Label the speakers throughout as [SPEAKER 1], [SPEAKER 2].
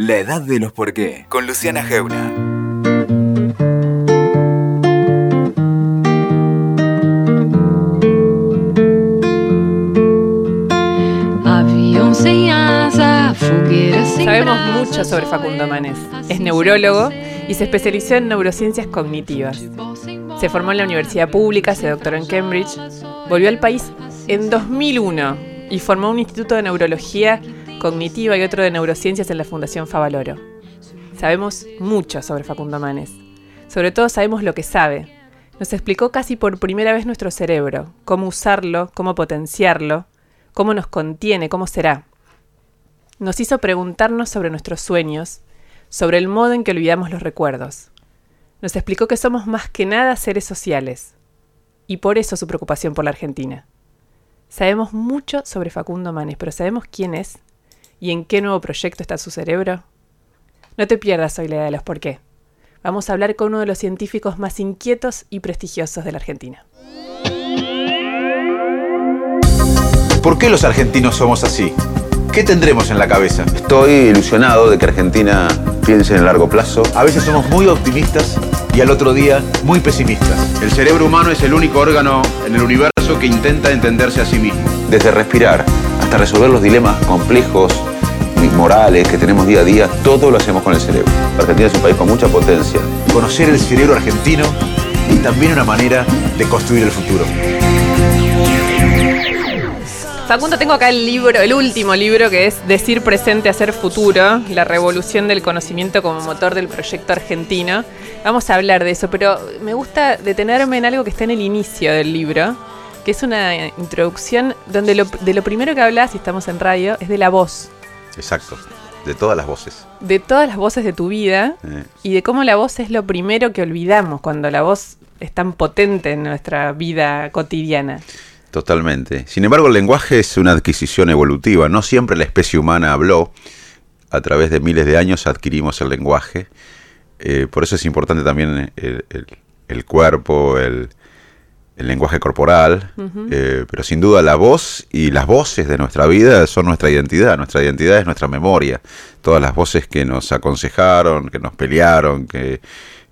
[SPEAKER 1] La edad de los por qué, con Luciana Geuna.
[SPEAKER 2] Sabemos mucho sobre Facundo Manes. Es neurólogo y se especializó en neurociencias cognitivas. Se formó en la universidad pública, se doctoró en Cambridge, volvió al país en 2001 y formó un instituto de neurología cognitiva y otro de neurociencias en la Fundación Favaloro. Sabemos mucho sobre Facundo Manes. Sobre todo sabemos lo que sabe. Nos explicó casi por primera vez nuestro cerebro, cómo usarlo, cómo potenciarlo, cómo nos contiene, cómo será. Nos hizo preguntarnos sobre nuestros sueños, sobre el modo en que olvidamos los recuerdos. Nos explicó que somos más que nada seres sociales, y por eso su preocupación por la Argentina. Sabemos mucho sobre Facundo Manes, pero ¿sabemos quién es? ¿Y en qué nuevo proyecto está su cerebro? No te pierdas hoy la idea de los por qué. Vamos a hablar con uno de los científicos más inquietos y prestigiosos de la Argentina.
[SPEAKER 3] ¿Por qué los argentinos somos así? ¿Qué tendremos en la cabeza?
[SPEAKER 4] Estoy ilusionado de que Argentina piense en el largo plazo.
[SPEAKER 3] A veces somos muy optimistas y al otro día muy pesimistas.
[SPEAKER 5] El cerebro humano es el único órgano en el universo que intenta entenderse a sí mismo.
[SPEAKER 4] Desde respirar hasta resolver los dilemas complejos y morales que tenemos día a día, todo lo hacemos con el cerebro. Argentina es un país con mucha potencia.
[SPEAKER 3] Conocer el cerebro argentino es también una manera de construir el futuro.
[SPEAKER 2] Facundo, tengo acá el libro, el último libro que es Decir presente, hacer futuro, la revolución del conocimiento como motor del proyecto argentino. Vamos a hablar de eso, pero me gusta detenerme en algo que está en el inicio del libro, que es una introducción donde de lo primero que hablas, si estamos en radio, es de la voz.
[SPEAKER 4] Exacto, de todas las voces.
[SPEAKER 2] De todas las voces de tu vida
[SPEAKER 4] Eh,
[SPEAKER 2] y de cómo la voz es lo primero que olvidamos cuando la voz es tan potente en nuestra vida cotidiana.
[SPEAKER 4] Totalmente. Sin embargo, el lenguaje es una adquisición evolutiva. No siempre la especie humana habló. A través de miles de años adquirimos el lenguaje. Eh, por eso es importante también el, el- el cuerpo, el, el lenguaje corporal. Eh, pero sin duda la voz y las voces de nuestra vida son nuestra identidad. Nuestra identidad es nuestra memoria. Todas las voces que nos aconsejaron, que nos pelearon, que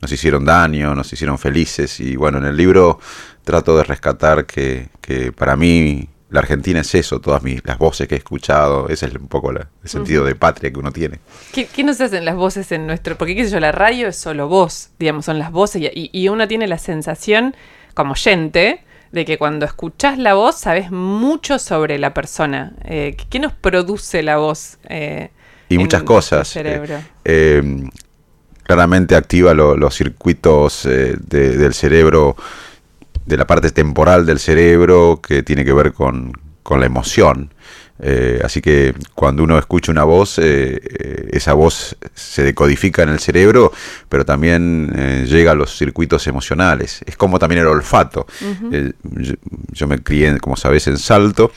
[SPEAKER 4] nos hicieron daño, nos hicieron felices. Y bueno, en el libro trato de rescatar que, que para mí la Argentina es eso, todas mis, las voces que he escuchado, ese es un poco la- el sentido de patria que uno tiene.
[SPEAKER 2] ¿Qué, qué nos hacen las voces en nuestro...? Porque, qué sé yo, la radio es solo voz, digamos, son las voces y, y- y uno tiene la sensación, como oyente, de que cuando escuchás la voz sabes mucho sobre la persona. Eh, ¿qué- ¿Qué nos produce la voz? eh,
[SPEAKER 4] Y muchas cosas.
[SPEAKER 2] cerebro?
[SPEAKER 4] eh, eh, claramente activa lo- los circuitos eh, de- del cerebro, de la parte temporal del cerebro que tiene que ver con, con la emoción. Eh, así que cuando uno escucha una voz, eh, eh, esa voz se decodifica en el cerebro, pero también eh, llega a los circuitos emocionales. Es como también el olfato. Yo, yo me crié, como sabes, en Salto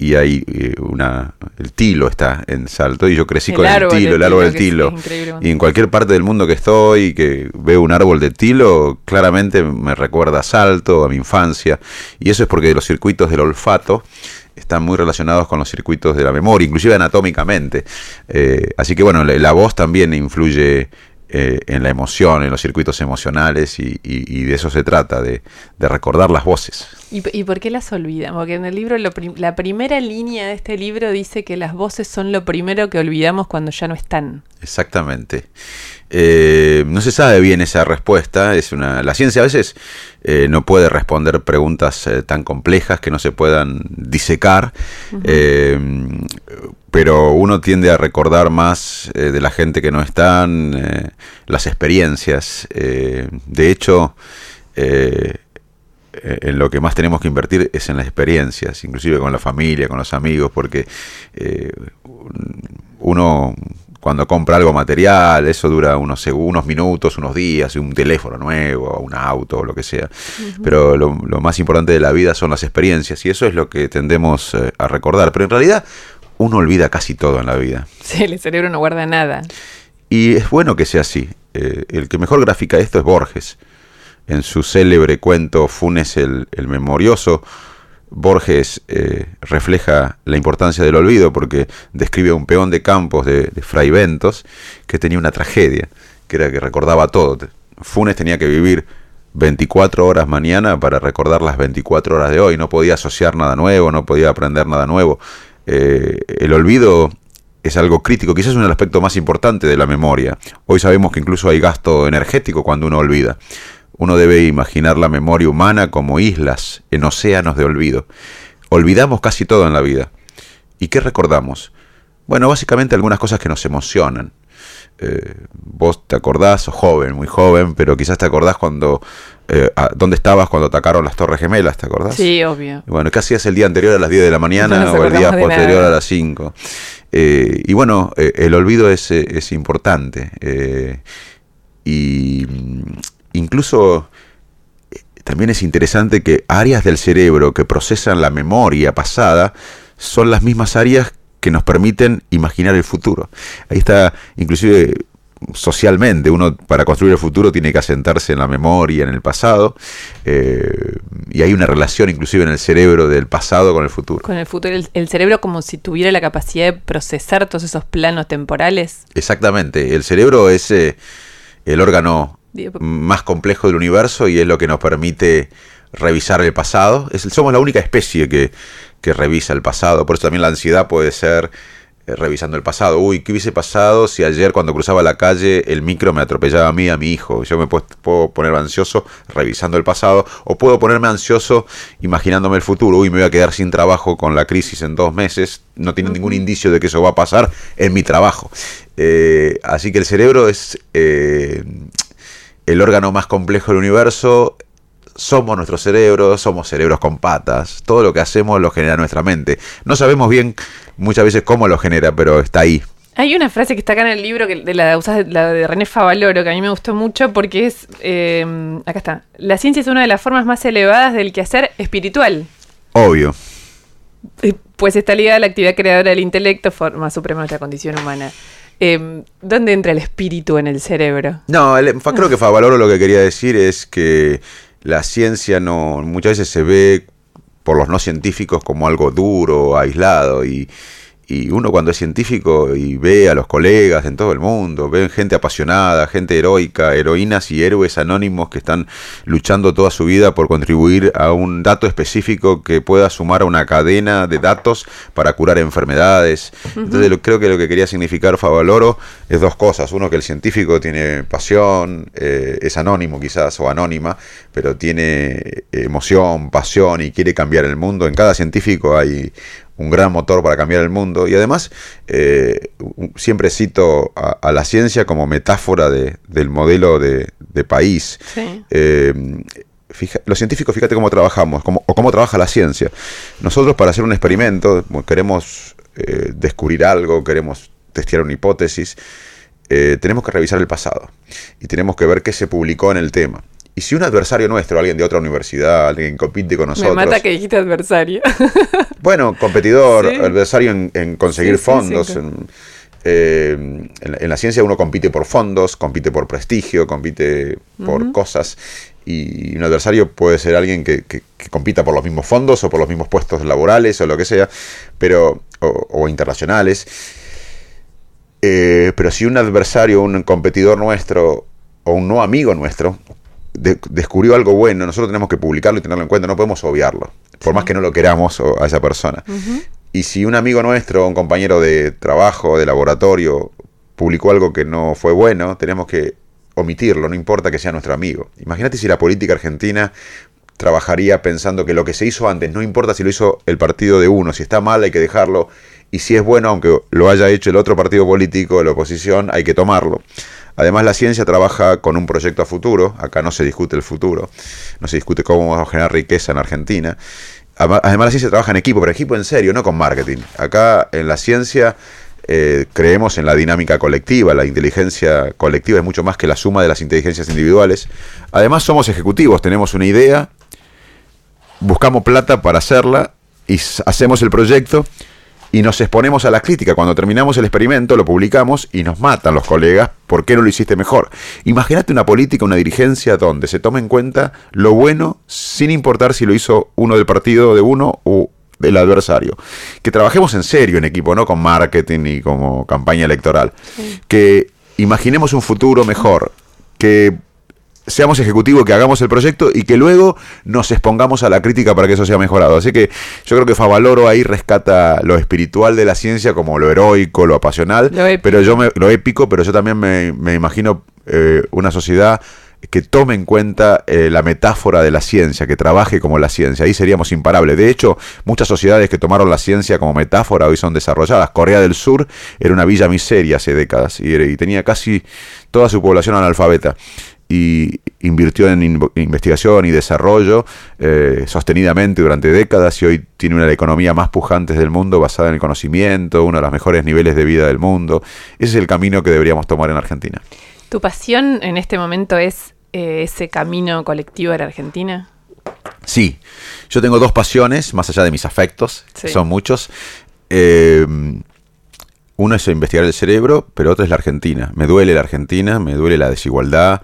[SPEAKER 4] y hay una el tilo está en Salto y yo crecí
[SPEAKER 2] El
[SPEAKER 4] con el tilo, el árbol del
[SPEAKER 2] tilo.
[SPEAKER 4] Y en cualquier parte del mundo que estoy y que veo un árbol de tilo, claramente me recuerda a Salto, a mi infancia. Y eso es porque los circuitos del olfato están muy relacionados con los circuitos de la memoria, inclusive anatómicamente. Eh, así que bueno, la, la voz también influye eh, en la emoción, en los circuitos emocionales y, y- y de eso se trata, de, de recordar las voces.
[SPEAKER 2] ¿Y, por qué las olvidan? Porque en el libro, lo prim- la primera línea de este libro dice que las voces son lo primero que olvidamos cuando ya no están.
[SPEAKER 4] Exactamente. Eh, no se sabe bien esa respuesta. Es una, la ciencia a veces eh, no puede responder preguntas eh, tan complejas que no se puedan disecar. Pero uno tiende a recordar más eh, de la gente que no están, eh, las experiencias. Eh, de hecho, en lo que más tenemos que invertir es en las experiencias, inclusive con la familia, con los amigos, porque un- uno cuando compra algo material, eso dura unos, unos minutos, unos días, un teléfono nuevo, un auto, o lo que sea. Pero lo, lo más importante de la vida son las experiencias y eso es lo que tendemos a recordar. Pero en realidad uno olvida casi todo en la vida.
[SPEAKER 2] Sí, el cerebro no guarda nada.
[SPEAKER 4] Y es bueno que sea así. Eh, el que mejor grafica esto es Borges. En su célebre cuento Funes el, el Memorioso, Borges eh, refleja la importancia del olvido porque describe a un peón de campos de, de Fray Ventos que tenía una tragedia, que era que recordaba todo. Funes tenía que vivir 24 horas mañana para recordar las 24 horas de hoy, no podía asociar nada nuevo, no podía aprender nada nuevo. Eh, el olvido es algo crítico, quizás es un aspecto más importante de la memoria. Hoy sabemos que incluso hay gasto energético cuando uno olvida. Uno debe imaginar la memoria humana como islas en océanos de olvido. Olvidamos casi todo en la vida. ¿Y qué recordamos? Bueno, básicamente algunas cosas que nos emocionan. Eh, vos te acordás, sos joven, muy joven, pero quizás te acordás cuando... Eh, ¿Dónde estabas cuando atacaron las Torres Gemelas? ¿Te acordás?
[SPEAKER 2] Sí, obvio.
[SPEAKER 4] Bueno, ¿qué hacías el día anterior a las 10 de la mañana
[SPEAKER 2] No
[SPEAKER 4] o el día posterior
[SPEAKER 2] nada.
[SPEAKER 4] a las 5? Eh, y bueno, eh, el olvido es, es importante. y mm, incluso también es interesante que áreas del cerebro que procesan la memoria pasada son las mismas áreas que nos permiten imaginar el futuro. Ahí está, inclusive socialmente, uno para construir el futuro tiene que asentarse en la memoria, en el pasado, eh, y hay una relación inclusive en el cerebro del pasado con el futuro.
[SPEAKER 2] Con el futuro, el, el cerebro como si tuviera la capacidad de procesar todos esos planos temporales.
[SPEAKER 4] Exactamente, el cerebro es eh, el órgano más complejo del universo y es lo que nos permite revisar el pasado. Es, somos la única especie que, que revisa el pasado, por eso también la ansiedad puede ser revisando el pasado. Uy, ¿qué hubiese pasado si ayer cuando cruzaba la calle el micro me atropellaba a mí, a mi hijo? Yo me puedo, puedo poner ansioso revisando el pasado o puedo ponerme ansioso imaginándome el futuro. Uy, me voy a quedar sin trabajo con la crisis en dos meses. No tiene ningún indicio de que eso va a pasar en mi trabajo. Eh, así que el cerebro es eh, el órgano más complejo del universo. Somos nuestro cerebro, somos cerebros con patas. Todo lo que hacemos lo genera nuestra mente. No sabemos bien muchas veces cómo lo genera, pero está ahí.
[SPEAKER 2] Hay una frase que está acá en el libro, que de la, usás- la de René Favaloro, que a mí me gustó mucho porque es, eh, acá está, la ciencia es una de las formas más elevadas del quehacer espiritual.
[SPEAKER 4] Obvio.
[SPEAKER 2] Eh, Pues está ligada a la actividad creadora del intelecto, forma suprema de nuestra condición humana. Eh, ¿Dónde entra el espíritu en el cerebro?
[SPEAKER 4] No, el- creo que Favaloro lo que quería decir es que la ciencia no muchas veces se ve por los no científicos como algo duro, aislado y, y uno cuando es científico y ve a los colegas en todo el mundo, ven gente apasionada, gente heroica, heroínas y héroes anónimos que están luchando toda su vida por contribuir a un dato específico que pueda sumar a una cadena de datos para curar enfermedades. Entonces lo- creo que lo que quería significar Favaloro es dos cosas. Uno, que el científico tiene pasión, eh, es anónimo quizás o anónima, pero tiene emoción, pasión y quiere cambiar el mundo. En cada científico hay un gran motor para cambiar el mundo y además eh, siempre cito a, a la ciencia como metáfora de- del modelo de, de país.
[SPEAKER 2] Sí.
[SPEAKER 4] Eh, fija- los científicos, fíjate cómo trabajamos, cómo, o cómo trabaja la ciencia. Nosotros para hacer un experimento, queremos eh, descubrir algo, queremos testear una hipótesis, tenemos que revisar el pasado y tenemos que ver qué se publicó en el tema. Y si un adversario nuestro, alguien de otra universidad, alguien que compite con nosotros,
[SPEAKER 2] Me mata que dijiste adversario.
[SPEAKER 4] bueno, competidor,
[SPEAKER 2] Sí.
[SPEAKER 4] adversario en, en conseguir
[SPEAKER 2] Sí, sí, sí,
[SPEAKER 4] fondos. en, eh, en la, en la ciencia uno compite por fondos, compite por prestigio, compite por cosas. Y un adversario puede ser alguien que, que- que compita por los mismos fondos o por los mismos puestos laborales o lo que sea, pero o, o internacionales. Eh, pero si un adversario, un competidor nuestro o un no amigo nuestro de- descubrió algo bueno, nosotros tenemos que publicarlo y tenerlo en cuenta, no podemos obviarlo, por más que no lo queramos a esa persona. Y si un amigo nuestro, un compañero de trabajo, de laboratorio, publicó algo que no fue bueno, tenemos que omitirlo, no importa que sea nuestro amigo. Imagínate si la política argentina trabajaría pensando que lo que se hizo antes, no importa si lo hizo el partido de uno, si está mal hay que dejarlo, y si es bueno, aunque lo haya hecho el otro partido político, la oposición, hay que tomarlo. Además, la ciencia trabaja con un proyecto a futuro, acá no se discute el futuro, no se discute cómo vamos a generar riqueza en Argentina. Además, la ciencia trabaja en equipo, pero equipo en serio, no con marketing. Acá en la ciencia eh, creemos en la dinámica colectiva, la inteligencia colectiva es mucho más que la suma de las inteligencias individuales. Además, somos ejecutivos, tenemos una idea, buscamos plata para hacerla y hacemos el proyecto y nos exponemos a la crítica. Cuando terminamos el experimento lo publicamos y nos matan los colegas. ¿Por qué no lo hiciste mejor? Imagínate una política, una dirigencia donde se tome en cuenta lo bueno sin importar si lo hizo uno del partido de uno o del adversario. Que trabajemos en serio en equipo, no con marketing y como campaña electoral. Que imaginemos un futuro mejor. Que seamos ejecutivos, que hagamos el proyecto y que luego nos expongamos a la crítica para que eso sea mejorado. Así que yo creo que Favaloro ahí rescata lo espiritual de la ciencia como lo heroico, lo apasional, pero yo me, lo épico, pero yo también me, imagino eh, una sociedad que tome en cuenta eh, la metáfora de la ciencia, que trabaje como la ciencia. Ahí seríamos imparables. De hecho, muchas sociedades que tomaron la ciencia como metáfora hoy son desarrolladas. Corea del Sur era una villa miseria hace décadas y tenía casi toda su población analfabeta y invirtió en investigación y desarrollo eh, sostenidamente durante décadas y hoy tiene una de las economías más pujantes del mundo basada en el conocimiento, uno de los mejores niveles de vida del mundo. Ese es el camino que deberíamos tomar en Argentina.
[SPEAKER 2] ¿Tu pasión en este momento es eh, ese camino colectivo en Argentina?
[SPEAKER 4] Sí, yo tengo dos pasiones, más allá de mis afectos, son muchos. Eh, uno es investigar el cerebro, pero otro es la Argentina. Me duele la Argentina, me duele la desigualdad,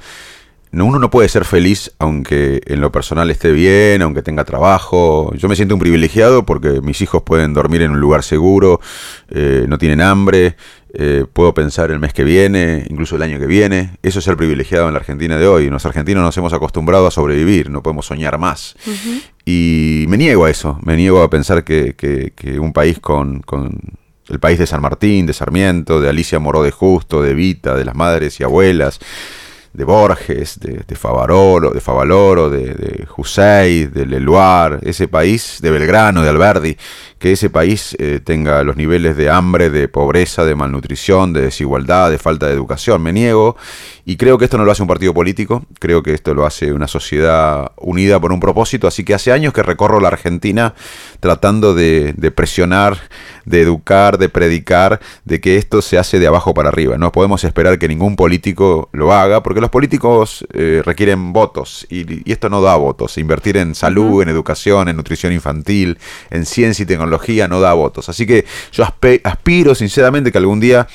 [SPEAKER 4] uno no puede ser feliz aunque en lo personal esté bien, aunque tenga trabajo. Yo me siento un privilegiado porque mis hijos pueden dormir en un lugar seguro, eh, no tienen hambre, eh, puedo pensar el mes que viene, incluso el año que viene. Eso es ser privilegiado en la Argentina de hoy. Los argentinos nos hemos acostumbrado a sobrevivir, no podemos soñar más. Y me niego a eso, me niego a pensar que, un país con, con el país de San Martín, de Sarmiento, de Alicia Moró de Justo, de Vita, de las madres y abuelas, de Borges, de, de Favaloro, de, de de Leluar, ese país de Belgrano, de Alberdi, que ese país eh, tenga los niveles de hambre, de pobreza, de malnutrición, de desigualdad, de falta de educación. Me niego y creo que esto no lo hace un partido político, creo que esto lo hace una sociedad unida por un propósito, así que hace años que recorro la Argentina tratando de, presionar, de educar, de predicar, de que esto se hace de abajo para arriba. No podemos esperar que ningún político lo haga, porque los políticos eh, requieren votos y, esto no da votos. Invertir en salud, en educación, en nutrición infantil, en ciencia y tecnología no da votos. Así que yo aspiro sinceramente que algún día,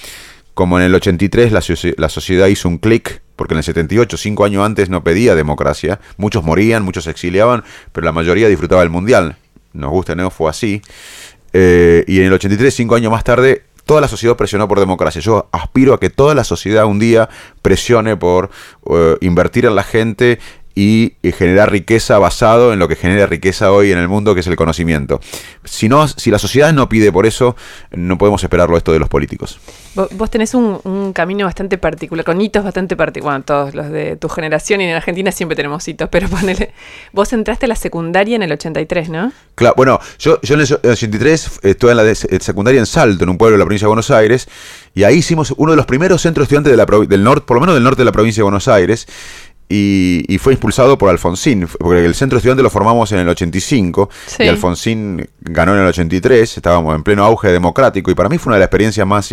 [SPEAKER 4] como en el 83 la, la sociedad hizo un clic, porque en el 78, cinco años antes, no pedía democracia, muchos morían, muchos se exiliaban, pero la mayoría disfrutaba del Mundial. Nos gusta, ¿no? Fue así. Eh, y en el 83, cinco años más tarde, toda la sociedad presionó por democracia. Yo aspiro a que toda la sociedad un día presione por eh, invertir en la gente y generar riqueza basado en lo que genera riqueza hoy en el mundo, que es el conocimiento. Si, no, si la sociedad no pide por eso, no podemos esperarlo esto de los políticos.
[SPEAKER 2] Vos, tenés un, camino bastante particular, con hitos bastante particulares. Bueno, todos los de tu generación y en Argentina siempre tenemos hitos, pero ponele. Vos entraste a la secundaria en el 83, ¿no?
[SPEAKER 4] Claro, bueno, yo, yo en el 83 estuve en la secundaria en Salto, en un pueblo de la provincia de Buenos Aires, y ahí hicimos uno de los primeros centros estudiantes de la, del norte, por lo menos del norte de la provincia de Buenos Aires, y, fue impulsado por Alfonsín, porque el centro estudiante lo formamos en el 85 y Alfonsín ganó en el 83, estábamos en pleno auge democrático y para mí fue una de las experiencias más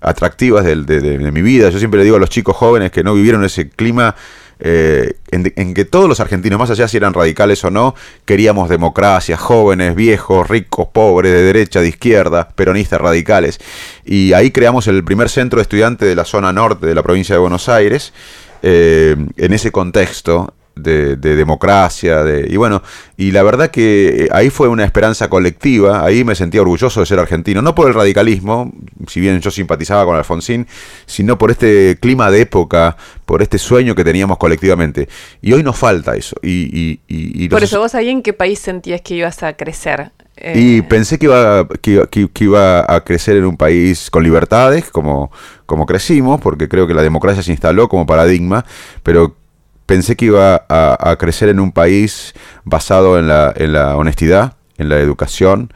[SPEAKER 4] atractivas de, mi vida. Yo siempre le digo a los chicos jóvenes que no vivieron ese clima eh, en, que todos los argentinos, más allá si eran radicales o no, queríamos democracia, jóvenes, viejos, ricos, pobres, de derecha, de izquierda, peronistas, radicales. Y ahí creamos el primer centro de estudiantes de la zona norte de la provincia de Buenos Aires eh, en ese contexto de, democracia, de, y bueno, y la verdad que eh, ahí fue una esperanza colectiva, ahí me sentía orgulloso de ser argentino, no por el radicalismo, si bien yo simpatizaba con Alfonsín, sino por este clima de época, por este sueño que teníamos colectivamente. Y hoy nos falta eso. Y, y,
[SPEAKER 2] por eso, ¿vos ahí en qué país sentías que ibas a crecer?
[SPEAKER 4] Y eh, pensé que iba, que, iba a crecer en un país con libertades, como, como crecimos, porque creo que la democracia se instaló como paradigma, pero pensé que iba a, crecer en un país basado en la, en la honestidad, en la educación,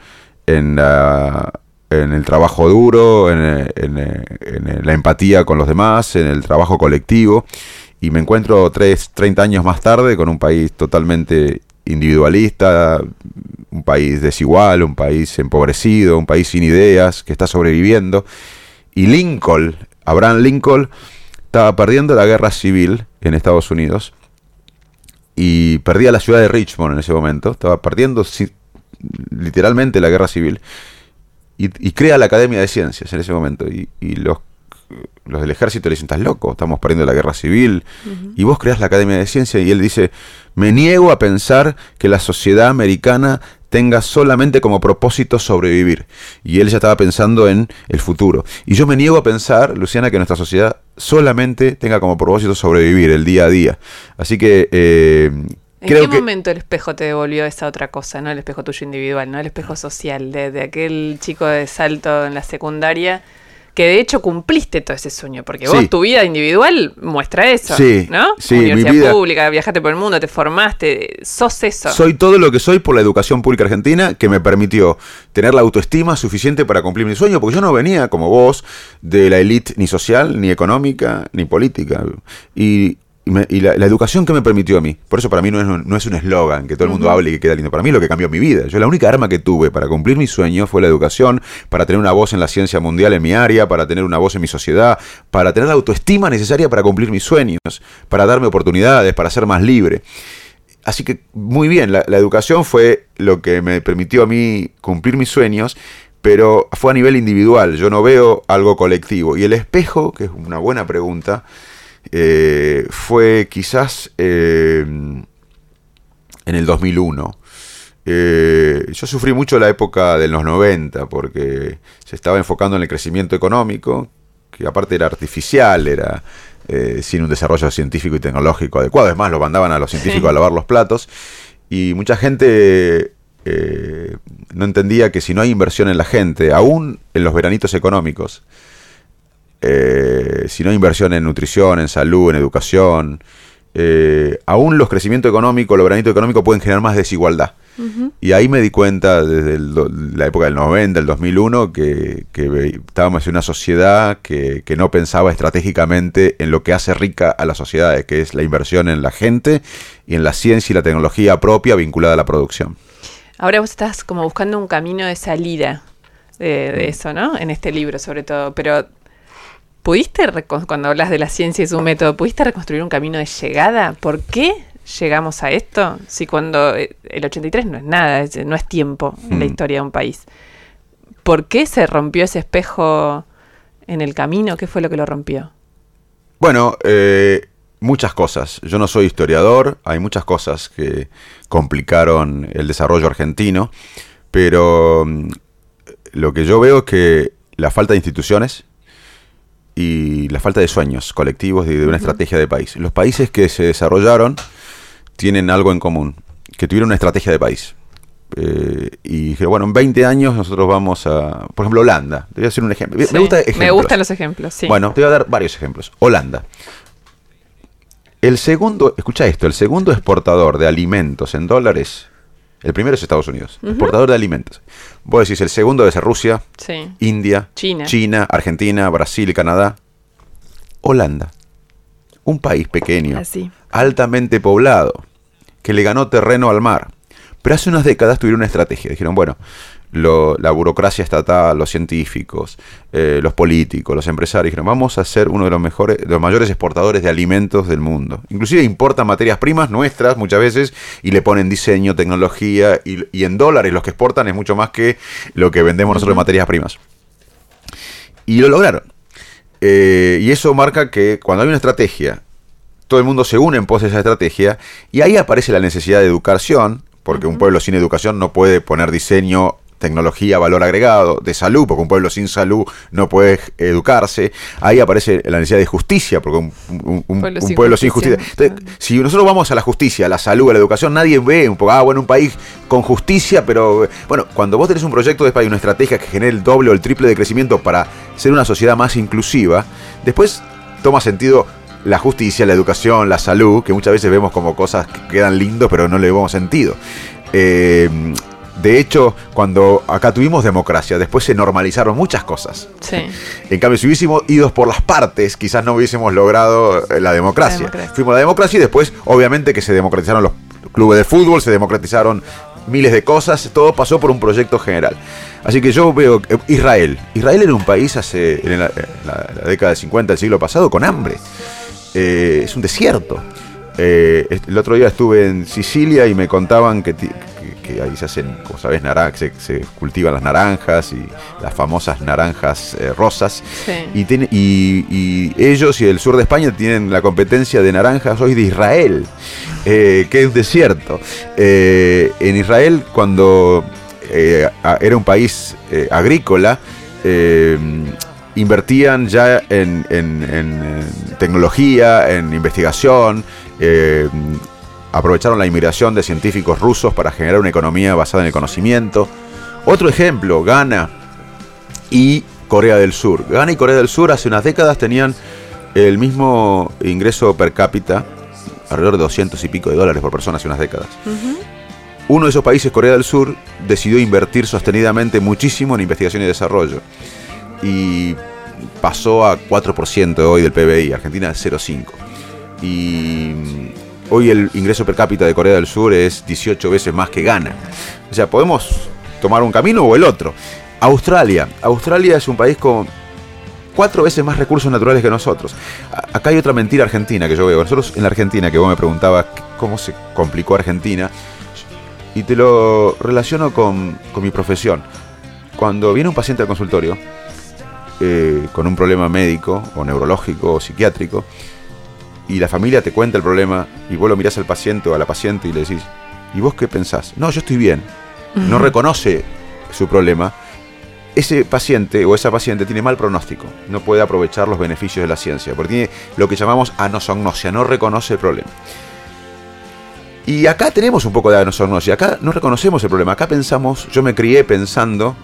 [SPEAKER 4] en, en el trabajo duro, en, en, la empatía con los demás, en el trabajo colectivo. Y me encuentro tres, 30 años más tarde con un país totalmente individualista, un país desigual, un país empobrecido, un país sin ideas, que está sobreviviendo. Y Lincoln, Abraham Lincoln, estaba perdiendo la guerra civil en Estados Unidos y perdía la ciudad de Richmond en ese momento, estaba perdiendo literalmente la guerra civil. y, crea la Academia de Ciencias en ese momento. Y, los, los del ejército le dicen, estás loco, estamos perdiendo la guerra civil. Y vos creas la Academia de Ciencias y él dice, me niego a pensar que la sociedad americana tenga solamente como propósito sobrevivir. Y él ya estaba pensando en el futuro. Y yo me niego a pensar, Luciana, que nuestra sociedad solamente tenga como propósito sobrevivir el día a día. Así que... Eh,
[SPEAKER 2] ¿En qué momento el espejo te devolvió esa otra cosa, no el espejo tuyo individual, no el espejo social, de aquel chico de salto en la secundaria que de hecho cumpliste todo ese sueño, porque vos tu vida individual muestra eso,
[SPEAKER 4] sí,
[SPEAKER 2] ¿no?
[SPEAKER 4] Sí,
[SPEAKER 2] Universidad
[SPEAKER 4] mi vida,
[SPEAKER 2] pública, viajaste por el mundo, te formaste, sos eso.
[SPEAKER 4] Soy todo lo que soy por la educación pública argentina que me permitió tener la autoestima suficiente para cumplir mi sueño, porque yo no venía como vos de la élite ni social, ni económica, ni política. Y y, la, educación que me permitió a mí, por eso para mí no es, no es un eslogan que todo el mundo hable y que queda lindo, para mí es lo que cambió mi vida. Yo la única arma que tuve para cumplir mi sueño fue la educación, para tener una voz en la ciencia mundial en mi área, para tener una voz en mi sociedad, para tener la autoestima necesaria para cumplir mis sueños, para darme oportunidades, para ser más libre. Así que muy bien, la, la educación fue lo que me permitió a mí cumplir mis sueños, pero fue a nivel individual, yo no veo algo colectivo. Y el espejo, que es una buena pregunta, eh, fue quizás eh, en el 2001. Eh, yo sufrí mucho la época de los 90 porque se estaba enfocando en el crecimiento económico, que aparte era artificial, era sin un desarrollo científico y tecnológico adecuado. Es más, lo mandaban a los científicos a lavar los platos. Y mucha gente no entendía que si no hay inversión en la gente, aún en los veranitos económicos, eh, si no hay inversión en nutrición, en salud, en educación, eh, aún los crecimientos económicos, los granitos económicos pueden generar más desigualdad. Y ahí me di cuenta desde la época del 90, el 2001, que, estábamos en una sociedad que, no pensaba estratégicamente en lo que hace rica a las sociedades, que es la inversión en la gente y en la ciencia y la tecnología propia vinculada a la producción.
[SPEAKER 2] Ahora vos estás como buscando un camino de salida de, de mm. eso, ¿no? En este libro sobre todo, pero ¿Pudiste, cuando hablas de la ciencia y su método, ¿pudiste reconstruir un camino de llegada? ¿Por qué llegamos a esto? Si cuando eh, el 83 no es nada, no es tiempo en la mm. historia de un país. ¿Por qué se rompió ese espejo en el camino? ¿Qué fue lo que lo rompió?
[SPEAKER 4] Bueno, eh, muchas cosas. Yo no soy historiador, hay muchas cosas que complicaron el desarrollo argentino, pero mm, lo que yo veo es que la falta de instituciones, y la falta de sueños colectivos de, de una estrategia de país. Los países que se desarrollaron tienen algo en común, que tuvieron una estrategia de país. Eh, y dije, bueno, en 20 años nosotros vamos a, por ejemplo, Holanda. Te voy a hacer un ejemplo.
[SPEAKER 2] me, gusta me gustan los ejemplos, sí.
[SPEAKER 4] Bueno, te voy a dar varios ejemplos. Holanda. El segundo, escucha esto, el segundo exportador de alimentos en dólares el primero es Estados Unidos, exportador de alimentos. Vos decís, el segundo debe ser Rusia, India, China. Argentina, Brasil y Canadá. Holanda, un país pequeño, altamente poblado, que le ganó terreno al mar. Pero hace unas décadas tuvieron una estrategia. Dijeron, bueno, la burocracia estatal, los científicos, eh, los políticos, los empresarios, dijeron, vamos a ser uno de los mejores, los mayores exportadores de alimentos del mundo. Inclusive importan materias primas nuestras muchas veces y le ponen diseño, tecnología y, en dólares los que exportan es mucho más que lo que vendemos nosotros en materias primas. Y lo lograron. Eh, y eso marca que cuando hay una estrategia, todo el mundo se une en pos de esa estrategia y ahí aparece la necesidad de educación, porque un pueblo sin educación no puede poner diseño tecnología, valor agregado, de salud, porque un pueblo sin salud no puede educarse. Ahí aparece la necesidad de justicia, porque un, pueblo, sin, justicia. si nosotros vamos a la justicia, a la salud, a la educación, nadie ve un poco, ah, bueno, un país con justicia, pero bueno, cuando vos tenés un proyecto de país, una estrategia que genere el doble o el triple de crecimiento para ser una sociedad más inclusiva, después toma sentido la justicia, la educación, la salud, que muchas veces vemos como cosas que quedan lindos, pero no le vemos sentido. Eh, de hecho, cuando acá tuvimos democracia, después se normalizaron muchas cosas.
[SPEAKER 2] Sí.
[SPEAKER 4] En cambio, si hubiésemos ido por las partes, quizás no hubiésemos logrado eh, la democracia. Fuimos a la democracia y después, obviamente, que se democratizaron los clubes de fútbol, se democratizaron miles de cosas, todo pasó por un proyecto general. Así que yo veo Israel. Israel era un país hace en la, década de 50 del siglo pasado con hambre. Eh, es un desierto. Eh, el otro día estuve en Sicilia y me contaban que, que ahí se hacen, como sabes, se, se, cultivan las naranjas y las famosas naranjas eh, rosas. Y, ellos y el sur de España tienen la competencia de naranjas hoy de Israel, eh, que es desierto. Eh, en Israel, cuando era un país agrícola, invertían ya en, en, tecnología, en investigación, aprovecharon la inmigración de científicos rusos para generar una economía basada en el conocimiento. Otro ejemplo, Ghana y Corea del Sur. Ghana y Corea del Sur hace unas décadas tenían el mismo ingreso per cápita, alrededor de 200 y pico de dólares por persona hace unas décadas. Uno de esos países, Corea del Sur, decidió invertir sostenidamente muchísimo en investigación y desarrollo. Y pasó a 4% hoy del PBI, Argentina es 0,5%. Y Hoy el ingreso per cápita de Corea del Sur es 18 veces más que Ghana. O sea, podemos tomar un camino o el otro. Australia. Australia es un país con cuatro veces más recursos naturales que nosotros. Acá hay otra mentira argentina que yo veo. Nosotros en la Argentina, que vos me preguntabas cómo se complicó Argentina, y te lo relaciono con, mi profesión. Cuando viene un paciente al consultorio eh, con un problema médico o neurológico o psiquiátrico, y la familia te cuenta el problema y vos lo mirás al paciente o a la paciente y le decís, ¿y vos qué pensás? No, yo estoy bien. No reconoce su problema. Ese paciente o esa paciente tiene mal pronóstico, no puede aprovechar los beneficios de la ciencia, porque tiene lo que llamamos anosognosia, no reconoce el problema. Y acá tenemos un poco de anosognosia, acá no reconocemos el problema, acá pensamos, yo me crié pensando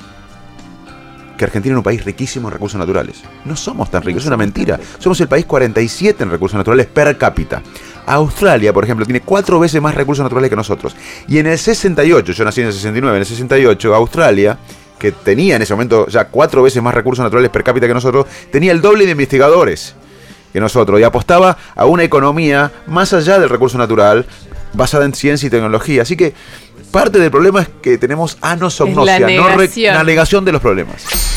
[SPEAKER 4] que Argentina es un país riquísimo en recursos naturales. No somos tan ricos, es una mentira. Somos el país 47 en recursos naturales per cápita. Australia, por ejemplo, tiene cuatro veces más recursos naturales que nosotros. Y en el 68, yo nací en el 69, en el 68, Australia, que tenía en ese momento ya cuatro veces más recursos naturales per cápita que nosotros, tenía el doble de investigadores que nosotros y apostaba a una economía más allá del recurso natural, basada en ciencia y tecnología. Así que parte del problema es que tenemos anosognosia, no negación de los problemas.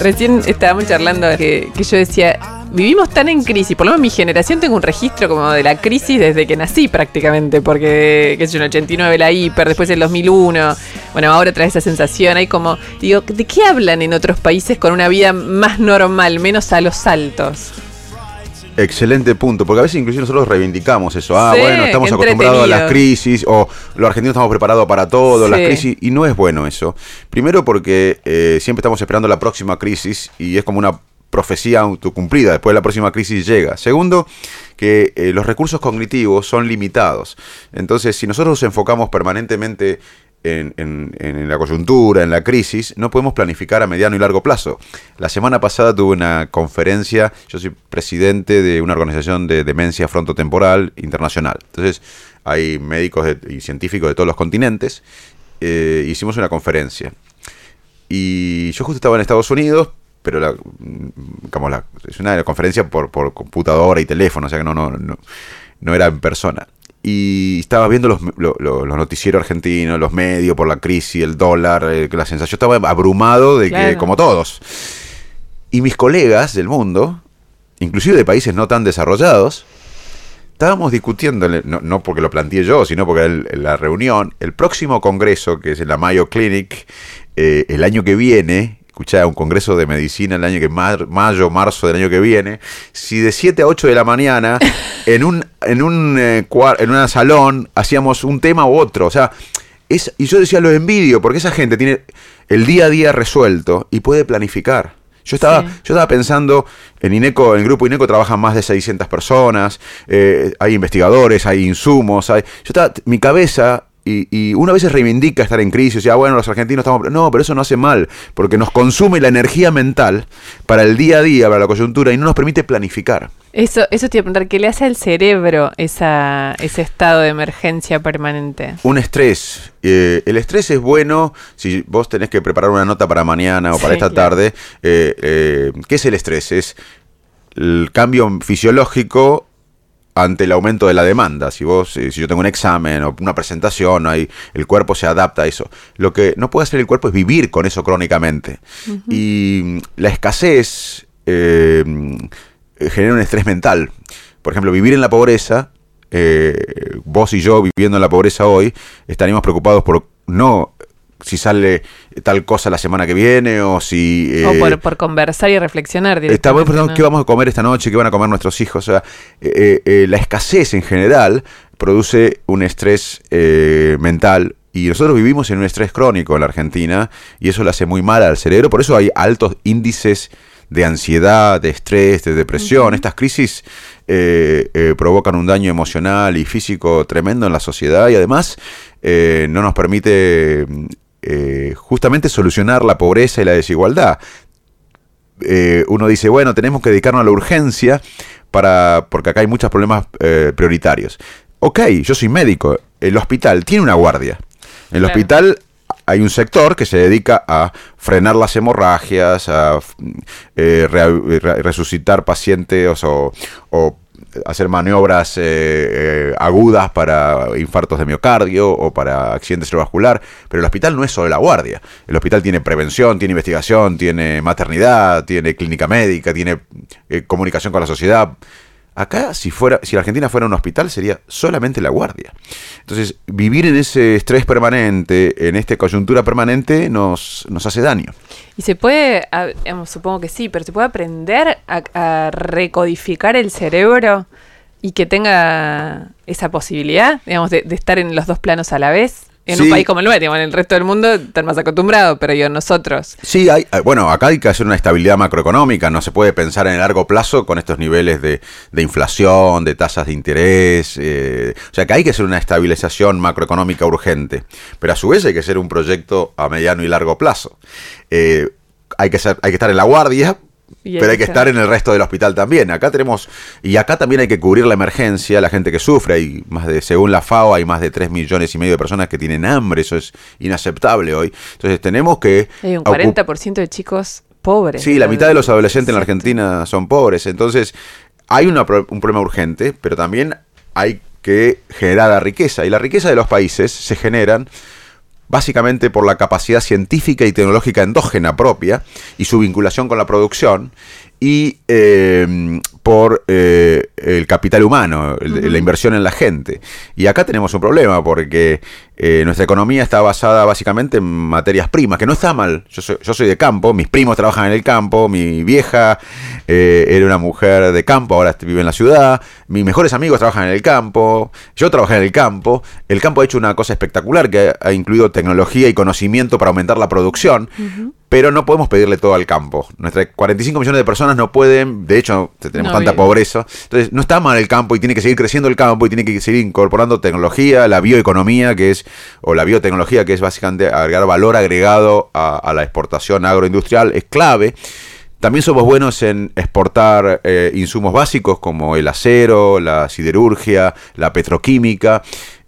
[SPEAKER 2] Recién estábamos charlando que, yo decía, vivimos tan en crisis, por lo menos mi generación tengo un registro como de la crisis desde que nací prácticamente, porque, qué sé yo, en el 89 la hiper, después el 2001, bueno, ahora trae esa sensación, hay como, digo, ¿de qué hablan en otros países con una vida más normal, menos a los saltos?
[SPEAKER 4] Excelente punto, porque a veces inclusive nosotros reivindicamos eso. Ah, bueno, estamos acostumbrados a las crisis, o los argentinos estamos preparados para todo, las crisis, y no es bueno eso. Primero porque eh, siempre estamos esperando la próxima crisis y es como una profecía autocumplida, después de la próxima crisis llega. Segundo, que eh, los recursos cognitivos son limitados. Entonces, si nosotros nos enfocamos permanentemente en, la coyuntura, en la crisis, no podemos planificar a mediano y largo plazo. La semana pasada tuve una conferencia, yo soy presidente de una organización de demencia frontotemporal internacional. Entonces, hay médicos y científicos de todos los continentes. Eh, hicimos una conferencia. Y yo justo estaba en Estados Unidos, pero la, es una conferencia por, por computadora y teléfono, o sea que no, no, no, no era en persona y estaba viendo los, los, noticieros argentinos, los medios por la crisis, el dólar, eh, la sensación. estaba abrumado de que, como todos. Y mis colegas del mundo, inclusive de países no tan desarrollados, estábamos discutiendo, no, porque lo planteé yo, sino porque la reunión, el próximo congreso, que es en la Mayo Clinic, eh, el año que viene, escuchá, un congreso de medicina el año que mayo, marzo del año que viene, si de 7 a 8 de la mañana en un en un eh, en un salón hacíamos un tema u otro, o sea, es, y yo decía lo envidio porque esa gente tiene el día a día resuelto y puede planificar. Yo estaba, yo estaba pensando, en INECO, en el grupo INECO trabajan más de 600 personas, eh, hay investigadores, hay insumos, hay, yo estaba, mi cabeza y, y, uno a veces reivindica estar en crisis, ya bueno, los argentinos estamos... No, pero eso no hace mal, porque nos consume la energía mental para el día a día, para la coyuntura, y no nos permite planificar.
[SPEAKER 2] Eso, eso te iba a preguntar, ¿qué le hace al cerebro esa, ese estado de emergencia permanente?
[SPEAKER 4] Un estrés. Eh, el estrés es bueno si vos tenés que preparar una nota para mañana o para esta tarde. Eh, eh, ¿Qué es el estrés? Es el cambio fisiológico ante el aumento de la demanda. Si vos, si yo tengo un examen o una presentación, el cuerpo se adapta a eso. Lo que no puede hacer el cuerpo es vivir con eso crónicamente. Y la escasez eh, genera un estrés mental. Por ejemplo, vivir en la pobreza, eh, vos y yo viviendo en la pobreza hoy, estaríamos preocupados por no si sale tal cosa la semana que viene o si...
[SPEAKER 2] o por, por, conversar y reflexionar
[SPEAKER 4] Estamos pensando qué vamos a comer esta noche, qué van a comer nuestros hijos. O sea, la escasez en general produce un estrés mental y nosotros vivimos en un estrés crónico en la Argentina y eso le hace muy mal al cerebro. Por eso hay altos índices de ansiedad, de estrés, de depresión. Estas crisis eh, eh, provocan un daño emocional y físico tremendo en la sociedad y además eh, no nos permite justamente solucionar la pobreza y la desigualdad. uno dice, bueno, tenemos que dedicarnos a la urgencia para, porque acá hay muchos problemas prioritarios. Ok, yo soy médico, el hospital tiene una guardia en el hospital hay un sector que se dedica a frenar las hemorragias, a eh, resucitar pacientes o, hacer maniobras eh, eh, agudas para infartos de miocardio o para accidentes cerebrovascular, pero el hospital no es solo la guardia. El hospital tiene prevención, tiene investigación, tiene maternidad, tiene clínica médica, tiene comunicación con la sociedad. Acá, si, fuera, si la Argentina fuera un hospital, sería solamente la guardia. Entonces, vivir en ese estrés permanente, en esta coyuntura permanente, nos, nos hace daño.
[SPEAKER 2] Y se puede, supongo que sí, pero se puede aprender a, recodificar el cerebro y que tenga esa posibilidad, digamos, de estar en los dos planos a la vez en un país como el nuestro, en el resto del mundo están más acostumbrados, pero yo nosotros.
[SPEAKER 4] Sí, hay, eh, bueno, acá hay que hacer una estabilidad macroeconómica, no se puede pensar en el largo plazo con estos niveles de, inflación, de tasas de interés, eh, o sea que hay que hacer una estabilización macroeconómica urgente, pero a su vez hay que hacer un proyecto a mediano y largo plazo. Eh, hay que, ser, hay que estar en la guardia pero hay que estar en el resto del hospital también. Acá tenemos, y acá también hay que cubrir la emergencia, la gente que sufre. Hay más de, según la FAO, hay más de 3 millones y medio de personas que tienen hambre. Eso es inaceptable hoy. Entonces tenemos que.
[SPEAKER 2] Hay un 40% de chicos pobres.
[SPEAKER 4] Sí, la mitad de los adolescentes en la Argentina son pobres. Entonces hay un problema urgente, pero también hay que generar la riqueza. Y la riqueza de los países se generan básicamente por la capacidad científica y tecnológica endógena propia y su vinculación con la producción y eh, por eh, el capital humano, la inversión en la gente. Y acá tenemos un problema porque eh, nuestra economía está basada básicamente en materias primas, que no está mal. Yo soy, yo soy de campo, mis primos trabajan en el campo, mi vieja era una mujer de campo, ahora vive en la ciudad, mis mejores amigos trabajan en el campo, yo trabajé en el campo. El campo ha hecho una cosa espectacular que ha, incluido tecnología y conocimiento para aumentar la producción pero no podemos pedirle todo al campo. Nuestras 45 millones de personas no pueden, de hecho, tenemos tanta pobreza. Entonces, no está mal el campo y tiene que seguir creciendo el campo y tiene que seguir incorporando tecnología, la bioeconomía, que es, o la biotecnología, que es básicamente agregar valor agregado a, la exportación agroindustrial, es clave. También somos buenos en exportar eh, insumos básicos como el acero, la siderurgia, la petroquímica.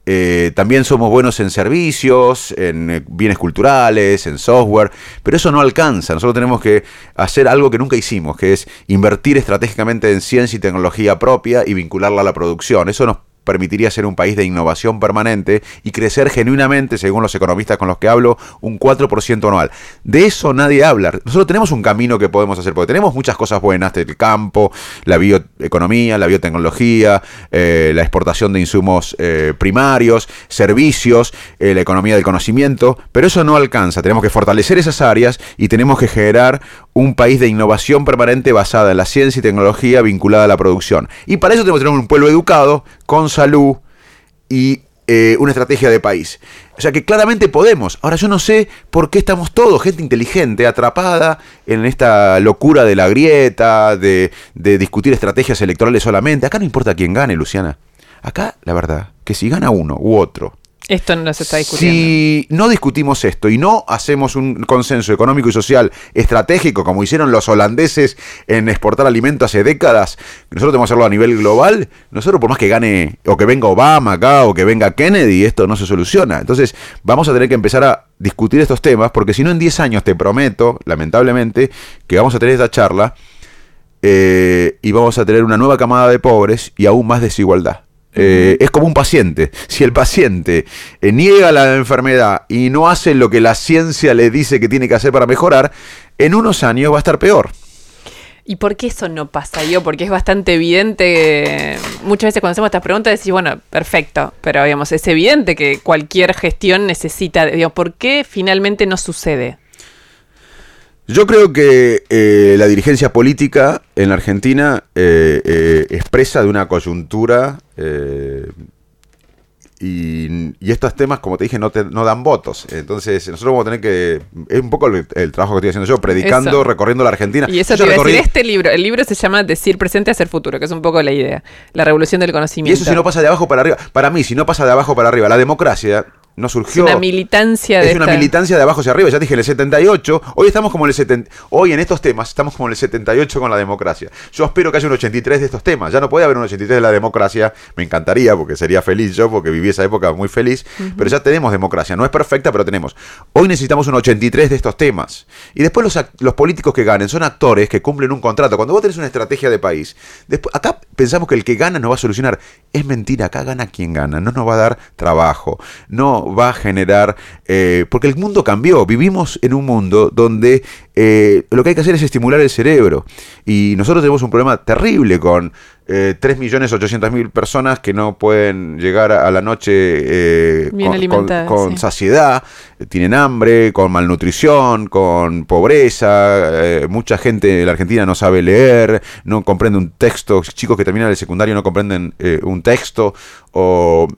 [SPEAKER 4] Eh, también somos buenos en servicios, en eh, bienes culturales, en software, pero eso no alcanza. Nosotros tenemos que hacer algo que nunca hicimos, que es invertir estratégicamente en ciencia y tecnología propia y vincularla a la producción. Eso nos permitiría ser un país de innovación permanente y crecer genuinamente, según los economistas con los que hablo, un 4% anual. De eso nadie habla. Nosotros tenemos un camino que podemos hacer, porque tenemos muchas cosas buenas del campo, la bioeconomía, la biotecnología, eh, la exportación de insumos eh, primarios, servicios, eh, la economía del conocimiento, pero eso no alcanza. Tenemos que fortalecer esas áreas y tenemos que generar un país de innovación permanente basada en la ciencia y tecnología vinculada a la producción. Y para eso tenemos que tener un pueblo educado, con salud y eh, una estrategia de país. O sea que claramente podemos. Ahora yo no sé por qué estamos todos, gente inteligente, atrapada en esta locura de la grieta, de, de discutir estrategias electorales solamente. Acá no importa quién gane, Luciana. Acá, la verdad, que si gana uno u otro,
[SPEAKER 2] esto no se está discutiendo.
[SPEAKER 4] Si no discutimos esto y no hacemos un consenso económico y social estratégico, como hicieron los holandeses en exportar alimentos hace décadas, nosotros tenemos que hacerlo a nivel global, nosotros por más que gane o que venga Obama acá o que venga Kennedy, esto no se soluciona. Entonces vamos a tener que empezar a discutir estos temas, porque si no en 10 años te prometo, lamentablemente, que vamos a tener esta charla eh, y vamos a tener una nueva camada de pobres y aún más desigualdad. Eh, es como un paciente. Si el paciente eh, niega la enfermedad y no hace lo que la ciencia le dice que tiene que hacer para mejorar, en unos años va a estar peor.
[SPEAKER 2] ¿Y por qué eso no pasa, yo? Porque es bastante evidente, muchas veces cuando hacemos estas preguntas decís, bueno, perfecto, pero digamos, es evidente que cualquier gestión necesita, digamos, ¿por qué finalmente no sucede?
[SPEAKER 4] Yo creo que eh, la dirigencia política en la Argentina eh, eh, expresa de una coyuntura y, estos temas, como te dije, no, te, no dan votos. Entonces, nosotros vamos a tener que. Es un poco el, trabajo que estoy haciendo yo, predicando, recorriendo la Argentina.
[SPEAKER 2] Y eso
[SPEAKER 4] te
[SPEAKER 2] iba a decir este libro. El libro se llama Decir presente, hacer futuro, que es un poco la idea. La revolución del conocimiento.
[SPEAKER 4] Y eso si no pasa de abajo para arriba. Para mí, si no pasa de abajo para arriba, la democracia no surgió.
[SPEAKER 2] Es una militancia
[SPEAKER 4] de. Es una militancia de abajo hacia arriba. Ya dije, en el 78. Hoy estamos como en el 70. Hoy en estos temas estamos como en el 78 con la democracia. Yo espero que haya un 83 de estos temas. Ya no puede haber un 83 de la democracia. Me encantaría, porque sería feliz yo, porque viví esa época muy feliz. Pero ya tenemos democracia. No es perfecta, pero tenemos. Hoy necesitamos un 83 de estos temas. Y después los, los políticos que ganen son actores que cumplen un contrato. Cuando vos tenés una estrategia de país, después, acá pensamos que el que gana nos va a solucionar. Es mentira. Acá gana quien gana. No nos va a dar trabajo. No va a generar eh, porque el mundo cambió, vivimos en un mundo donde eh, lo que hay que hacer es estimular el cerebro. Y nosotros tenemos un problema terrible con eh, 3.800.000 personas que no pueden llegar a la noche eh, con, saciedad, tienen hambre, con malnutrición, con pobreza, mucha gente en la Argentina no sabe leer, no comprende un texto, chicos que terminan el secundario no comprenden un texto, o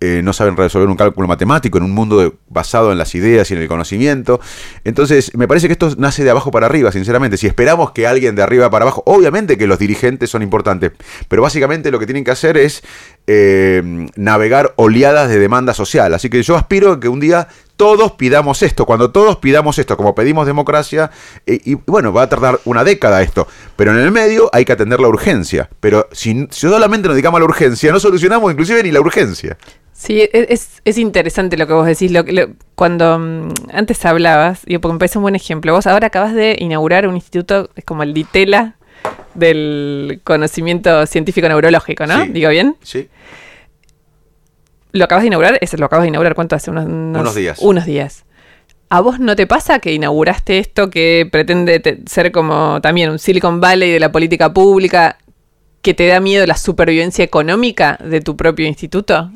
[SPEAKER 4] eh, no saben resolver un cálculo matemático en un mundo basado en las ideas y en el conocimiento. Entonces, me parece que esto nace de abajo para arriba, sinceramente. Si esperamos que alguien de arriba para abajo, obviamente que los dirigentes son importantes, pero básicamente lo que tienen que hacer es eh, navegar oleadas de demanda social. Así que yo aspiro a que un día todos pidamos esto. Cuando todos pidamos esto, como pedimos democracia, eh, y bueno, va a tardar una década esto, pero en el medio hay que atender la urgencia. Pero si, si solamente nos dedicamos a la urgencia, no solucionamos inclusive ni la urgencia.
[SPEAKER 2] Sí, e, es, es interesante lo que vos decís. Lo, cuando mm, antes hablabas, yo porque me parece un buen ejemplo, vos ahora acabas de inaugurar un instituto, es como el DITELA del conocimiento científico neurológico, ¿no? ¿Digo bien?
[SPEAKER 4] Sí.
[SPEAKER 2] Lo acabas de inaugurar, es, lo acabas de inaugurar, ¿cuánto hace?
[SPEAKER 4] Unos, unos, días.
[SPEAKER 2] Unos días. ¿A vos no te pasa que inauguraste esto que pretende ser como también un Silicon Valley de la política pública, que te da miedo la supervivencia económica de tu propio instituto?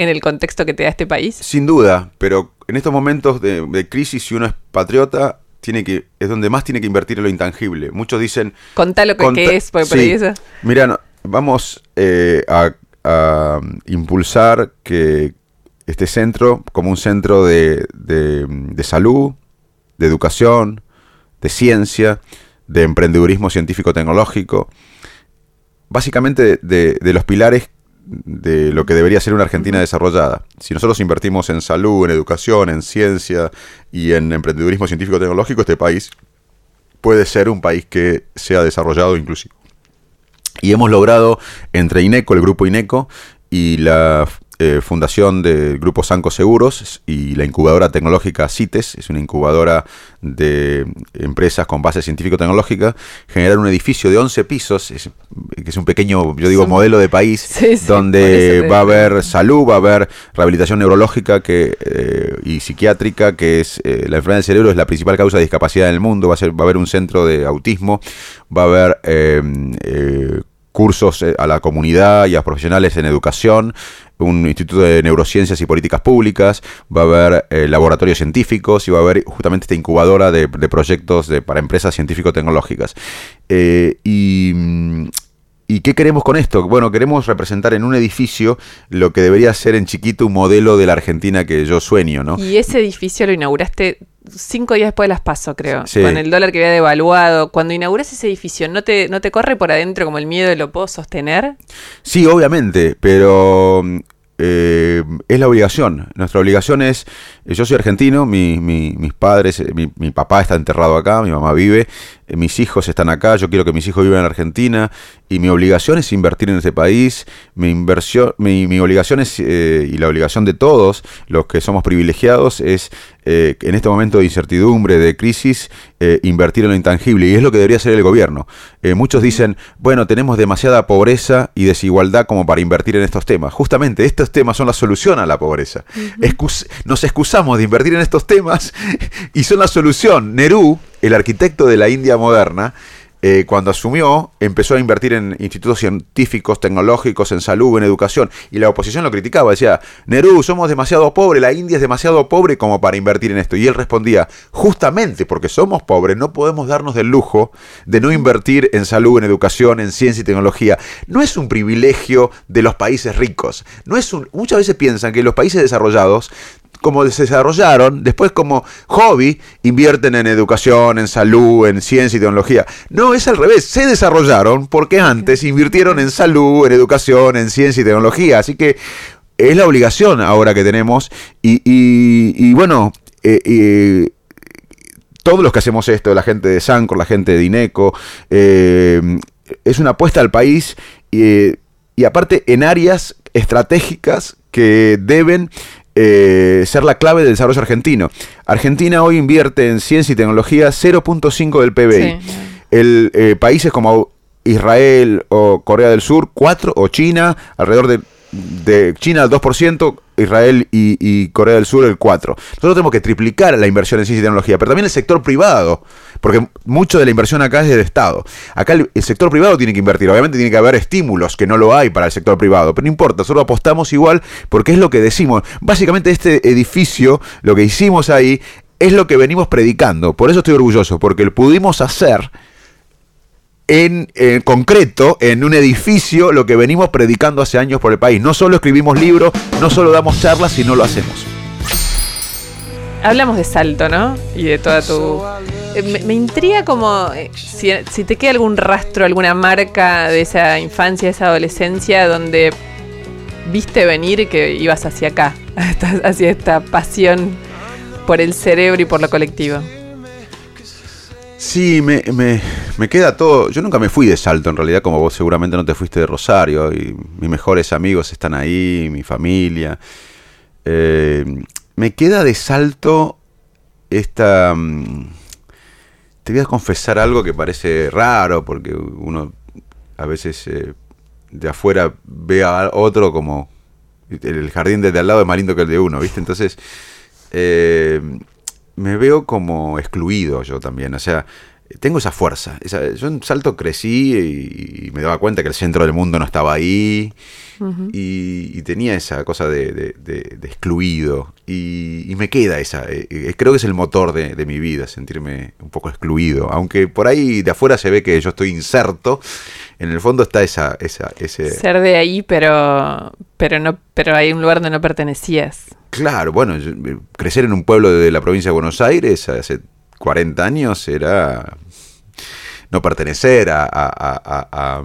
[SPEAKER 2] En el contexto que te da este país?
[SPEAKER 4] Sin duda, pero en estos momentos de, crisis, si uno es patriota, tiene que es donde más tiene que invertir en lo intangible. Muchos dicen...
[SPEAKER 2] Contá lo que, es, porque sí. eso...
[SPEAKER 4] Mira, vamos eh, a, impulsar que este centro, como un centro de, salud, de educación, de ciencia, de emprendedurismo científico-tecnológico, básicamente de, de los pilares de lo que debería ser una Argentina desarrollada. Si nosotros invertimos en salud, en educación, en ciencia y en emprendedurismo científico-tecnológico, este país puede ser un país que sea desarrollado inclusivo. Y hemos logrado entre INECO, el grupo INECO, y la eh, fundación del Grupo Sanco Seguros y la incubadora tecnológica CITES, es una incubadora de empresas con base científico-tecnológica, generar un edificio de 11 pisos, que es un pequeño, yo digo, modelo de país, donde va a haber salud, va a haber rehabilitación neurológica que, eh, y psiquiátrica, que es eh, la enfermedad del cerebro, es la principal causa de discapacidad en el mundo, va a, ser, va a haber un centro de autismo, va a haber cursos a la comunidad y a profesionales en educación, un instituto de neurociencias y políticas públicas, va a haber eh, laboratorios científicos y va a haber justamente esta incubadora de, proyectos de, para empresas científico-tecnológicas. Eh, y, ¿Y qué queremos con esto? Bueno, queremos representar en un edificio lo que debería ser en chiquito un modelo de la Argentina que yo sueño, ¿no?
[SPEAKER 2] Y ese edificio lo inauguraste cinco días después de las paso, creo. Con el dólar que había devaluado. Cuando inauguras ese edificio, ¿no te, ¿no te corre por adentro como el miedo de lo puedo sostener?
[SPEAKER 4] Sí, obviamente, pero eh, es la obligación. Nuestra obligación es, eh, yo soy argentino, mis padres, eh, mi, papá está enterrado acá, mi mamá vive, mis hijos están acá, yo quiero que mis hijos vivan en Argentina y mi obligación es invertir en ese país, mi, inversión, mi, obligación es, y la obligación de todos los que somos privilegiados es en este momento de incertidumbre, de crisis, invertir en lo intangible y es lo que debería hacer el gobierno. muchos dicen, bueno, tenemos demasiada pobreza y desigualdad como para invertir en estos temas. Justamente estos temas son la solución a la pobreza. nos excusamos de invertir en estos temas y son la solución. Nerú, el arquitecto de la India moderna, eh, cuando asumió, empezó a invertir en institutos científicos, tecnológicos, en salud, en educación, y la oposición lo criticaba, decía, Nerú, somos demasiado pobres, la India es demasiado pobre como para invertir en esto. Y él respondía, justamente porque somos pobres, no podemos darnos el lujo de no invertir en salud, en educación, en ciencia y tecnología. No es un privilegio de los países ricos. No es un, muchas veces piensan que los países desarrollados como se desarrollaron, después como hobby invierten en educación, en salud, en ciencia y tecnología. No, es al revés, se desarrollaron porque antes invirtieron en salud, en educación, en ciencia y tecnología. Así que es la obligación ahora que tenemos y, bueno, eh, eh, todos los que hacemos esto, la gente de Sancor, la gente de Dineco, eh, es una apuesta al país y aparte en áreas estratégicas que deben eh, ser la clave del desarrollo argentino. Argentina hoy invierte en ciencia y tecnología 0.5 del PBI. El, eh, países como Israel o Corea del Sur, 4, o China, alrededor de de China al 2%, Israel y, Corea del Sur el 4%. Nosotros tenemos que triplicar la inversión en ciencia y tecnología, pero también el sector privado, porque mucho de la inversión acá es del Estado. Acá el, sector privado tiene que invertir, obviamente tiene que haber estímulos que no lo hay para el sector privado, pero no importa, solo apostamos igual porque es lo que decimos. Básicamente este edificio, lo que hicimos ahí, es lo que venimos predicando. Por eso estoy orgulloso, porque lo pudimos hacer en, concreto en un edificio lo que venimos predicando hace años por el país. No solo escribimos libros, no solo damos charlas, sino lo hacemos.
[SPEAKER 2] Hablamos de Salto, ¿no? Y de toda tu... Eh, me, intriga como eh, si, si, te queda algún rastro, alguna marca de esa infancia, de esa adolescencia donde viste venir que ibas hacia acá, hacia esta pasión por el cerebro y por lo colectivo.
[SPEAKER 4] Sí, me, me, queda todo. Yo nunca me fui de Salto, en realidad, como vos seguramente no te fuiste de Rosario. Y mis mejores amigos están ahí, mi familia. Eh, me queda de Salto esta. Mm, te voy a confesar algo que parece raro, porque uno a veces eh, de afuera ve a otro como. El jardín desde al lado es más lindo que el de uno, ¿viste? Entonces. Eh, me veo como excluido yo también. O sea, tengo esa fuerza. yo en Salto crecí y, me daba cuenta que el centro del mundo no estaba ahí. y, tenía esa cosa de, excluido. Y, me queda esa. Eh, eh, creo que es el motor de, mi vida, sentirme un poco excluido. Aunque por ahí de afuera se ve que yo estoy inserto. En el fondo está esa, esa ese...
[SPEAKER 2] Ser de ahí, pero, pero, no, pero hay un lugar donde no pertenecías.
[SPEAKER 4] Claro, bueno, eh, crecer en un pueblo de la provincia de Buenos Aires hace 40 años era no pertenecer a, a,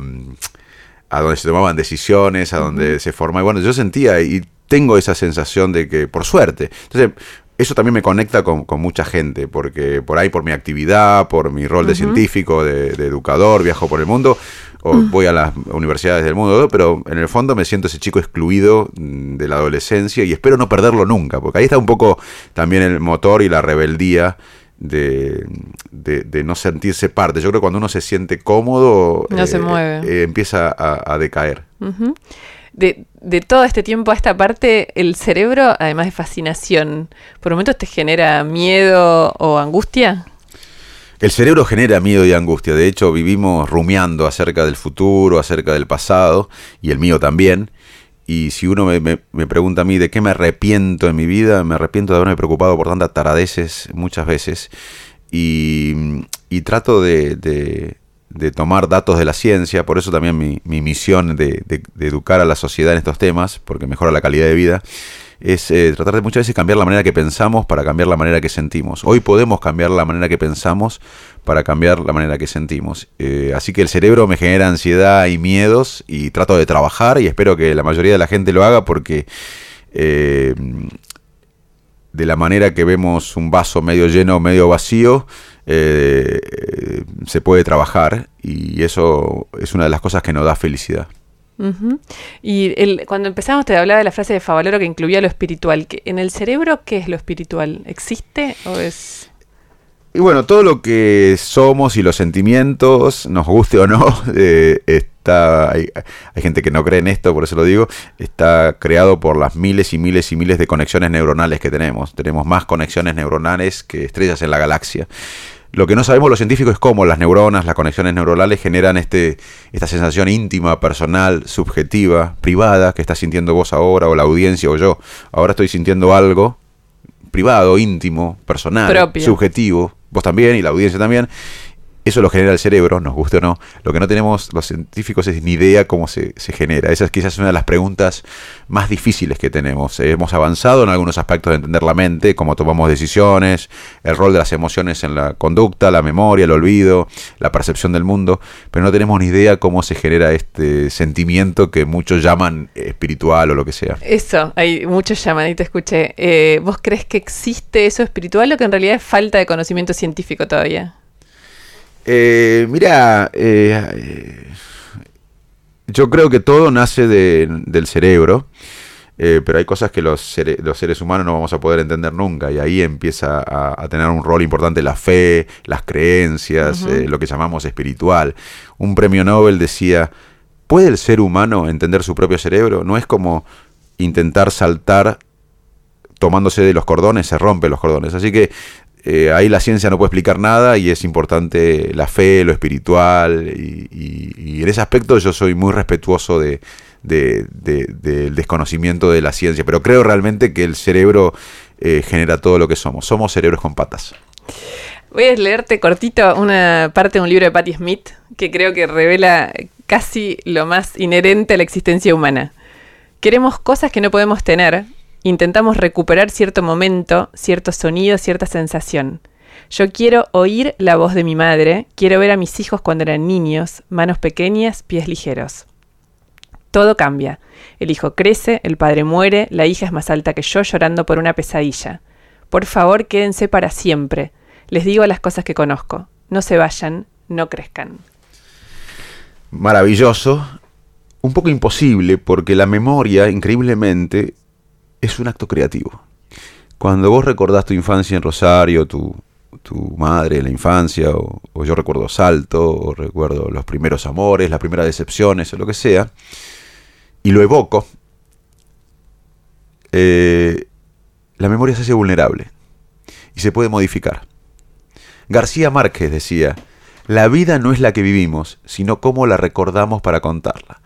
[SPEAKER 4] a, donde se tomaban decisiones, a donde se formaba. Bueno, yo sentía y tengo esa sensación de que, por suerte, entonces eso también me conecta con, mucha gente, porque por ahí, por mi actividad, por mi rol de científico, de, educador, viajo por el mundo, o voy a las universidades del mundo, pero en el fondo me siento ese chico excluido mm, de la adolescencia y espero no perderlo nunca, porque ahí está un poco también el motor y la rebeldía de, no sentirse parte. Yo creo que cuando uno se siente cómodo,
[SPEAKER 2] no se eh, mueve.
[SPEAKER 4] Eh, empieza a, decaer.
[SPEAKER 2] De, de, todo este tiempo a esta parte, el cerebro, además de fascinación, ¿por momentos te genera miedo o angustia?
[SPEAKER 4] El cerebro genera miedo y angustia. De hecho, vivimos rumiando acerca del futuro, acerca del pasado, y el mío también. Y si uno me, pregunta a mí de qué me arrepiento en mi vida, me arrepiento de haberme preocupado por tantas taradeces muchas veces. Y, trato de, tomar datos de la ciencia, por eso también mi, misión de, de, educar a la sociedad en estos temas, porque mejora la calidad de vida es eh, tratar de muchas veces cambiar la manera que pensamos para cambiar la manera que sentimos. Hoy podemos cambiar la manera que pensamos para cambiar la manera que sentimos. Eh, así que el cerebro me genera ansiedad y miedos y trato de trabajar y espero que la mayoría de la gente lo haga porque eh, de la manera que vemos un vaso medio lleno medio vacío, se puede trabajar y eso es una de las cosas que nos da felicidad.
[SPEAKER 2] Y el, cuando empezamos te hablaba de la frase de Favaloro que incluía lo espiritual. ¿En el cerebro qué es lo espiritual? ¿Existe o es...?
[SPEAKER 4] Y bueno, todo lo que somos y los sentimientos, nos guste o no, eh, está hay, hay, gente que no cree en esto, por eso lo digo, está creado por las miles y miles y miles de conexiones neuronales que tenemos. Tenemos más conexiones neuronales que estrellas en la galaxia. Lo que no sabemos los científicos es cómo las neuronas, las conexiones neuronales generan este, esta sensación íntima, personal, subjetiva, privada, que está sintiendo vos ahora, o la audiencia, o yo. Ahora estoy sintiendo algo privado, íntimo, personal, subjetivo, vos también y la audiencia también, eso lo genera el cerebro, nos guste o no. Lo que no tenemos los científicos es ni idea cómo se, genera. Esa es quizás una de las preguntas más difíciles que tenemos. hemos avanzado en algunos aspectos de entender la mente, cómo tomamos decisiones, el rol de las emociones en la conducta, la memoria, el olvido, la percepción del mundo, pero no tenemos ni idea cómo se genera este sentimiento que muchos llaman espiritual o lo que sea.
[SPEAKER 2] Eso, hay muchos llaman y te escuché. Eh, ¿Vos crees que existe eso espiritual o que en realidad es falta de conocimiento científico todavía?
[SPEAKER 4] Eh, mira, eh, yo creo que todo nace del cerebro, eh, pero hay cosas que los, seres humanos no vamos a poder entender nunca y ahí empieza a, tener un rol importante la fe, las creencias, lo que llamamos espiritual. Un premio Nobel decía, ¿puede el ser humano entender su propio cerebro? No es como intentar saltar tomándose de los cordones, se rompen los cordones. Así que eh, ahí la ciencia no puede explicar nada y es importante la fe, lo espiritual y, en ese aspecto yo soy muy respetuoso de, del desconocimiento de la ciencia, pero creo realmente que el cerebro eh, genera todo lo que somos. Somos cerebros con patas.
[SPEAKER 2] Voy a leerte cortito una parte de un libro de Patti Smith que creo que revela casi lo más inherente a la existencia humana. Queremos cosas que no podemos tener intentamos recuperar cierto momento, cierto sonido, cierta sensación. Yo quiero oír la voz de mi madre, quiero ver a mis hijos cuando eran niños, manos pequeñas, pies ligeros. Todo cambia. El hijo crece, el padre muere, la hija es más alta que yo llorando por una pesadilla. Por favor, quédense para siempre. Les digo las cosas que conozco. No se vayan, no crezcan.
[SPEAKER 4] Maravilloso. Un poco imposible porque la memoria, increíblemente, es un acto creativo. Cuando vos recordás tu infancia en Rosario, tu, tu madre la infancia, o, yo recuerdo Salto, o recuerdo los primeros amores, las primeras decepciones, o lo que sea, y lo evoco, eh, la memoria se hace vulnerable y se puede modificar. García Márquez decía, la vida no es la que vivimos, sino cómo la recordamos para contarla.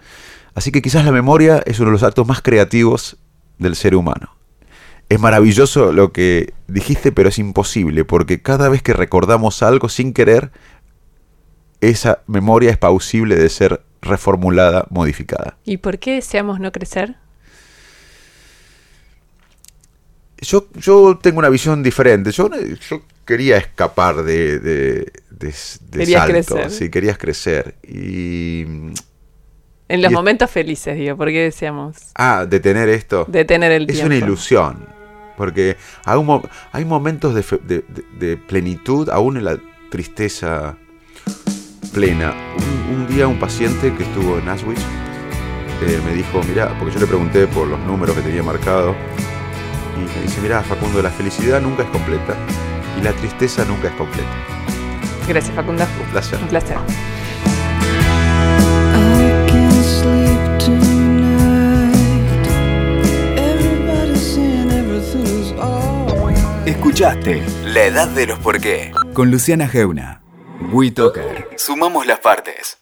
[SPEAKER 4] Así que quizás la memoria es uno de los actos más creativos del ser humano. Es maravilloso lo que dijiste, pero es imposible, porque cada vez que recordamos algo sin querer, esa memoria es pausible de ser reformulada, modificada.
[SPEAKER 2] ¿Y por qué deseamos no crecer?
[SPEAKER 4] Yo, yo tengo una visión diferente. Yo, yo quería escapar de, de, de, salto. Crecer. Sí, querías crecer. Y
[SPEAKER 2] en los momentos felices, digo, ¿por qué decíamos?
[SPEAKER 4] Ah, detener esto.
[SPEAKER 2] Detener el
[SPEAKER 4] es
[SPEAKER 2] tiempo.
[SPEAKER 4] Es una ilusión. Porque hay, hay momentos de, plenitud, aún en la tristeza plena. Un, día un paciente que estuvo en Auschwitz eh, me dijo, mira, porque yo le pregunté por los números que tenía marcado, y me dice, mira, Facundo, la felicidad nunca es completa y la tristeza nunca es completa.
[SPEAKER 2] Gracias, Facundo.
[SPEAKER 4] Un placer.
[SPEAKER 2] Un placer.
[SPEAKER 1] Escuchaste La Edad de los Por qué con Luciana Geuna. WeToker. Sumamos las partes.